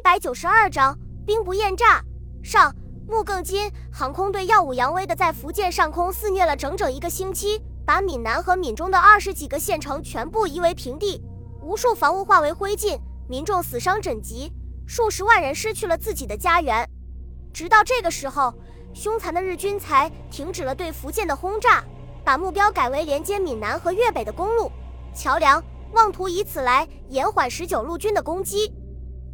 一百九十二章兵不厌诈。上，木更津航空队耀武扬威的在福建上空肆虐了整整一个星期，把闽南和闽中的二十几个县城全部夷为平地，无数房屋化为灰烬，民众死伤枕藉，数十万人失去了自己的家园。直到这个时候，凶残的日军才停止了对福建的轰炸，把目标改为连接闽南和粤北的公路、桥梁。妄图以此来延缓十九路军的攻击。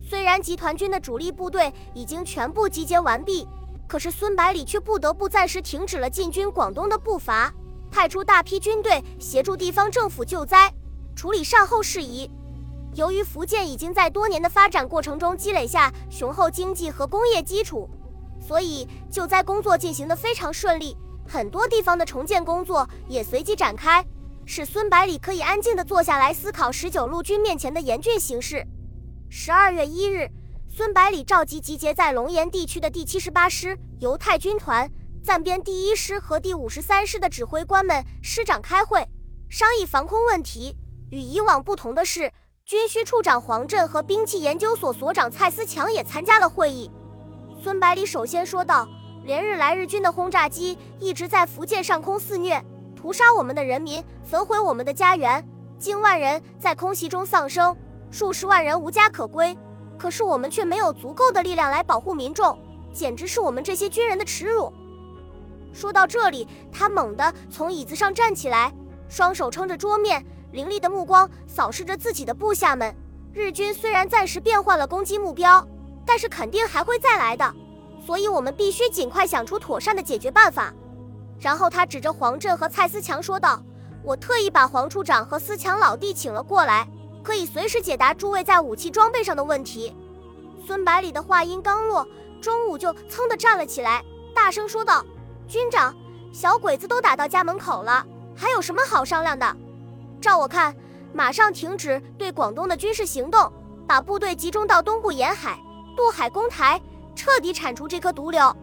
虽然集团军的主力部队已经全部集结完毕，可是孙百里却不得不暂时停止了进军广东的步伐，派出大批军队协助地方政府救灾、处理善后事宜。由于福建已经在多年的发展过程中积累下雄厚经济和工业基础，所以救灾工作进行得非常顺利，很多地方的重建工作也随即展开。使孙百里可以安静地坐下来思考十九路军面前的严峻形势。十二月一日，孙百里召集集结在龙岩地区的第七十八师犹太军团、暂编第一师和第五十三师的指挥官们师长开会，商议防空问题。与以往不同的是，军需处长黄震和兵器研究所所长蔡思强也参加了会议。孙百里首先说道：“连日来，日军的轰炸机一直在福建上空肆虐。”屠杀我们的人民，焚毁我们的家园，近万人在空袭中丧生，数十万人无家可归。可是我们却没有足够的力量来保护民众，简直是我们这些军人的耻辱。说到这里，他猛地从椅子上站起来，双手撑着桌面，凌厉的目光扫视着自己的部下们。日军虽然暂时变换了攻击目标，但是肯定还会再来的，所以我们必须尽快想出妥善的解决办法。然后他指着黄振和蔡思强说道：“我特意把黄处长和思强老弟请了过来，可以随时解答诸位在武器装备上的问题。”孙百里的话音刚落，钟武就噌地站了起来，大声说道：“军长，小鬼子都打到家门口了，还有什么好商量的？照我看，马上停止对广东的军事行动，把部队集中到东部沿海，渡海攻台，彻底铲除这颗毒瘤。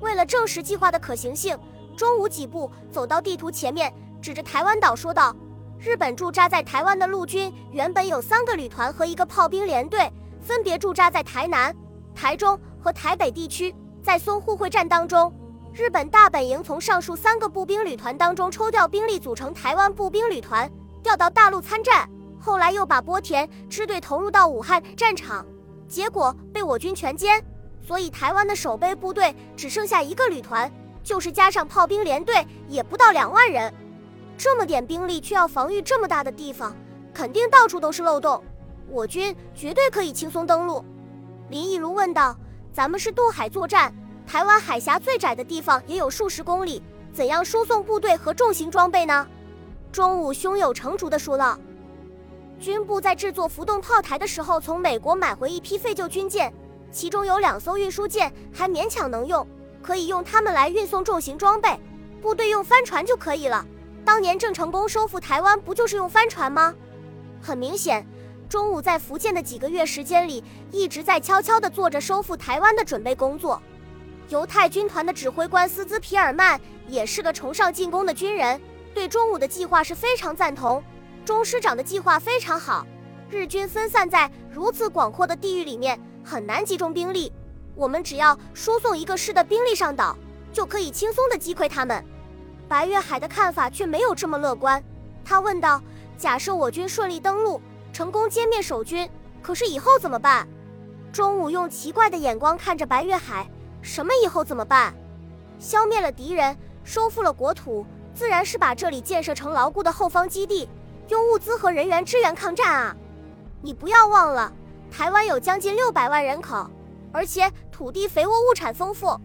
为了证实计划的可行性。”中午几步走到地图前面，指着台湾岛说道：“日本驻扎在台湾的陆军原本有三个旅团和一个炮兵连队，分别驻扎在台南、台中和台北地区。在淞沪会战当中，日本大本营从上述三个步兵旅团当中抽调兵力，组成台湾步兵旅团，调到大陆参战。后来又把波田支队投入到武汉战场，结果被我军全歼。所以台湾的守备部队只剩下一个旅团。”就是加上炮兵连队，也不到两万人，这么点兵力却要防御这么大的地方，肯定到处都是漏洞。我军绝对可以轻松登陆。林毅如问道：“咱们是渡海作战，台湾海峡最窄的地方也有数十公里，怎样输送部队和重型装备呢？”钟武胸有成竹地说道：“军部在制作浮动炮台的时候，从美国买回一批废旧军舰，其中有两艘运输舰还勉强能用。”可以用它们来运送重型装备，部队用帆船就可以了。当年郑成功收复台湾，不就是用帆船吗？很明显，中午在福建的几个月时间里，一直在悄悄地做着收复台湾的准备工作。犹太军团的指挥官斯兹皮尔曼也是个崇尚进攻的军人，对中午的计划是非常赞同。钟师长的计划非常好，日军分散在如此广阔的地域里面，很难集中兵力。我们只要输送一个师的兵力上岛，就可以轻松地击溃他们。白月海的看法却没有这么乐观，他问道：“假设我军顺利登陆，成功歼灭守军，可是以后怎么办？”钟午用奇怪的眼光看着白月海：“什么以后怎么办？消灭了敌人，收复了国土，自然是把这里建设成牢固的后方基地，用物资和人员支援抗战啊！你不要忘了，台湾有将近六百万人口。”而且土地肥沃，物产丰富。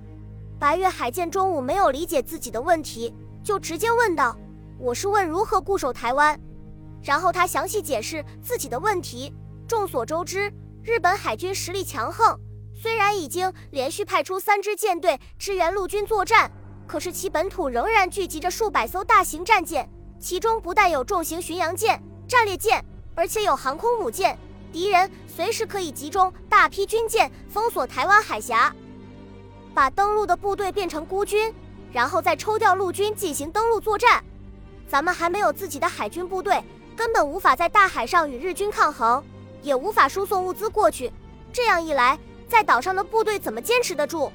白月海见中午没有理解自己的问题，就直接问道：“我是问如何固守台湾。”然后他详细解释自己的问题。众所周知，日本海军实力强横，虽然已经连续派出三支舰队支援陆军作战，可是其本土仍然聚集着数百艘大型战舰，其中不但有重型巡洋舰、战列舰，而且有航空母舰。敌人随时可以集中大批军舰封锁台湾海峡，把登陆的部队变成孤军，然后再抽调陆军进行登陆作战。咱们还没有自己的海军部队，根本无法在大海上与日军抗衡，也无法输送物资过去。这样一来，在岛上的部队怎么坚持得住？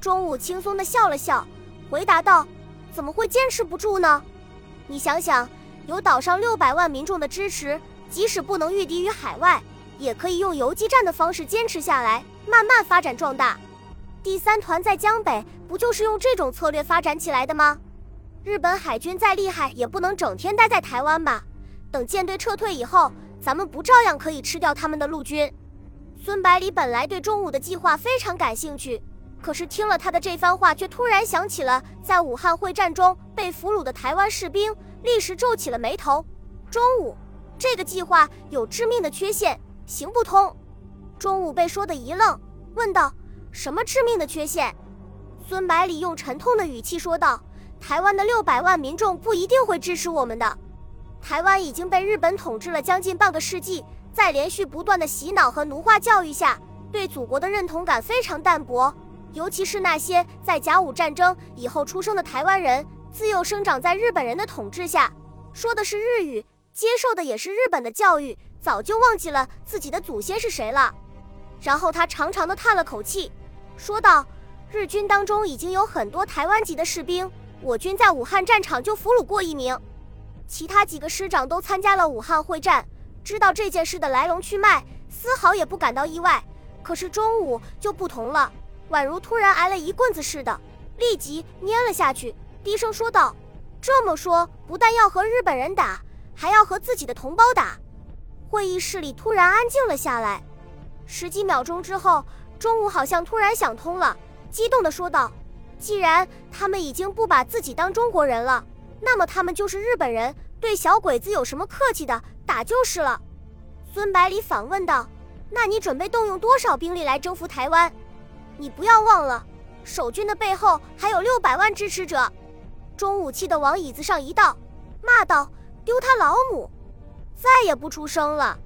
中午轻松地笑了笑，回答道：“怎么会坚持不住呢？你想想，有岛上六百万民众的支持，即使不能御敌于海外，也可以用游击战的方式坚持下来，慢慢发展壮大。第三团在江北，不就是用这种策略发展起来的吗？日本海军再厉害，也不能整天待在台湾吧？等舰队撤退以后，咱们不照样可以吃掉他们的陆军？”孙百里本来对中午的计划非常感兴趣，可是听了他的这番话，却突然想起了在武汉会战中被俘虏的台湾士兵，立时皱起了眉头。中午，这个计划有致命的缺陷，行不通。中午被说的一愣，问道：“什么致命的缺陷？”孙百里用沉痛的语气说道：“台湾的六百万民众不一定会支持我们的。台湾已经被日本统治了将近半个世纪。”在连续不断的洗脑和奴化教育下，对祖国的认同感非常淡薄。尤其是那些在甲午战争以后出生的台湾人，自幼生长在日本人的统治下，说的是日语，接受的也是日本的教育，早就忘记了自己的祖先是谁了。然后他长长的叹了口气，说道：“日军当中已经有很多台湾籍的士兵，我军在武汉战场就俘虏过一名，其他几个师长都参加了武汉会战。”知道这件事的来龙去脉，丝毫也不感到意外。可是中午就不同了，宛如突然挨了一棍子似的，立即蔫了下去，低声说道：“这么说，不但要和日本人打，还要和自己的同胞打。”会议室里突然安静了下来。十几秒钟之后，中午好像突然想通了，激动地说道：“既然他们已经不把自己当中国人了，那么他们就是日本人。对小鬼子有什么客气的？”打就是了，孙百里反问道：“那你准备动用多少兵力来征服台湾？你不要忘了，守军的背后还有六百万支持者。”钟武气的往椅子上一倒，骂道：“丢他老母！再也不出声了。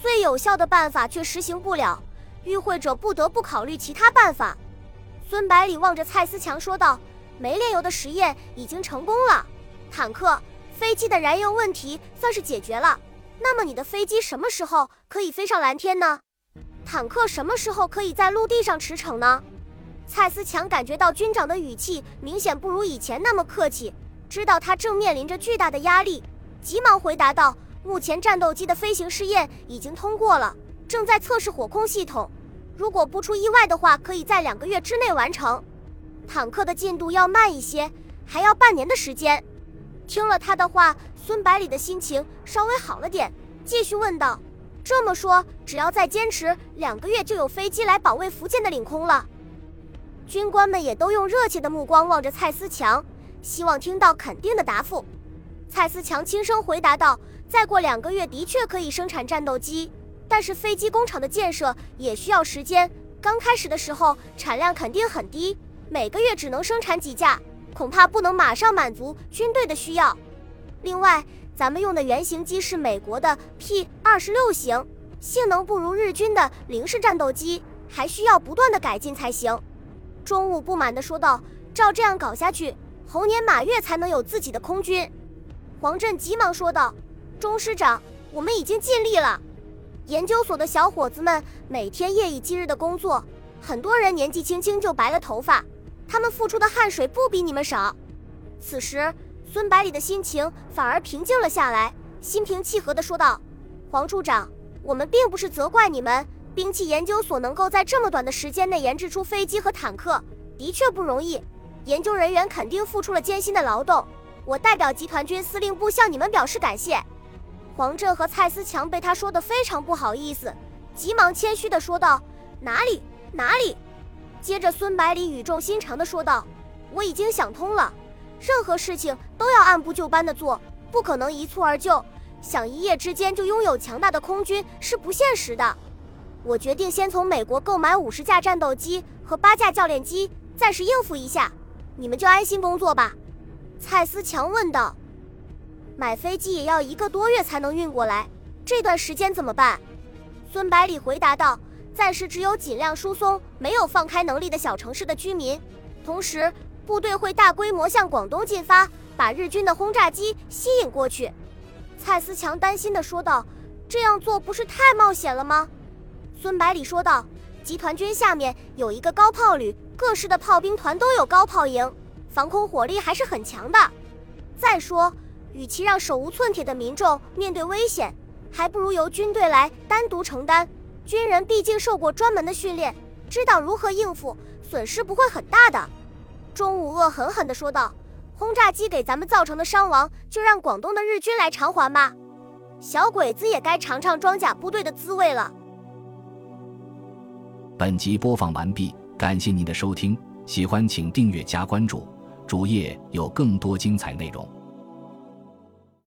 最有效的办法却实行不了，与会者不得不考虑其他办法。”孙百里望着蔡思强说道：“煤炼油的实验已经成功了，坦克、飞机的燃油问题算是解决了。”那么你的飞机什么时候可以飞上蓝天呢？坦克什么时候可以在陆地上驰骋呢？蔡思强感觉到军长的语气明显不如以前那么客气，知道他正面临着巨大的压力，急忙回答道：“目前战斗机的飞行试验已经通过了，正在测试火控系统，如果不出意外的话，可以在两个月之内完成。坦克的进度要慢一些，还要半年的时间。”听了他的话。孙百里的心情稍微好了点，继续问道：“这么说，只要再坚持两个月，就有飞机来保卫福建的领空了？”军官们也都用热切的目光望着蔡思强，希望听到肯定的答复。蔡思强轻声回答道：“再过两个月，的确可以生产战斗机，但是飞机工厂的建设也需要时间。刚开始的时候，产量肯定很低，每个月只能生产几架，恐怕不能马上满足军队的需要。”另外，咱们用的原型机是美国的 P 二十六型，性能不如日军的零式战斗机，还需要不断的改进才行。中午不满地说道：“照这样搞下去，猴年马月才能有自己的空军。”黄振急忙说道：“钟师长，我们已经尽力了。研究所的小伙子们每天夜以继日的工作，很多人年纪轻轻就白了头发，他们付出的汗水不比你们少。”此时。孙百里的心情反而平静了下来，心平气和地说道：“黄处长，我们并不是责怪你们。兵器研究所能够在这么短的时间内研制出飞机和坦克，的确不容易。研究人员肯定付出了艰辛的劳动。我代表集团军司令部向你们表示感谢。”黄振和蔡思强被他说得非常不好意思，急忙谦虚地说道：“哪里哪里。”接着，孙百里语重心长地说道：“我已经想通了。”任何事情都要按部就班的做，不可能一蹴而就。想一夜之间就拥有强大的空军是不现实的。我决定先从美国购买五十架战斗机和八架教练机，暂时应付一下。你们就安心工作吧。”蔡思强问道。“买飞机也要一个多月才能运过来，这段时间怎么办？”孙百里回答道：“暂时只有尽量疏松没有放开能力的小城市的居民，同时。”部队会大规模向广东进发，把日军的轰炸机吸引过去。蔡思强担心地说道：“这样做不是太冒险了吗？”孙百里说道：“集团军下面有一个高炮旅，各式的炮兵团都有高炮营，防空火力还是很强的。再说，与其让手无寸铁的民众面对危险，还不如由军队来单独承担。军人毕竟受过专门的训练，知道如何应付，损失不会很大的。”钟无恶狠狠地说道：“轰炸机给咱们造成的伤亡，就让广东的日军来偿还吧。小鬼子也该尝尝装甲部队的滋味了。”本集播放完毕，感谢您的收听，喜欢请订阅加关注，主页有更多精彩内容。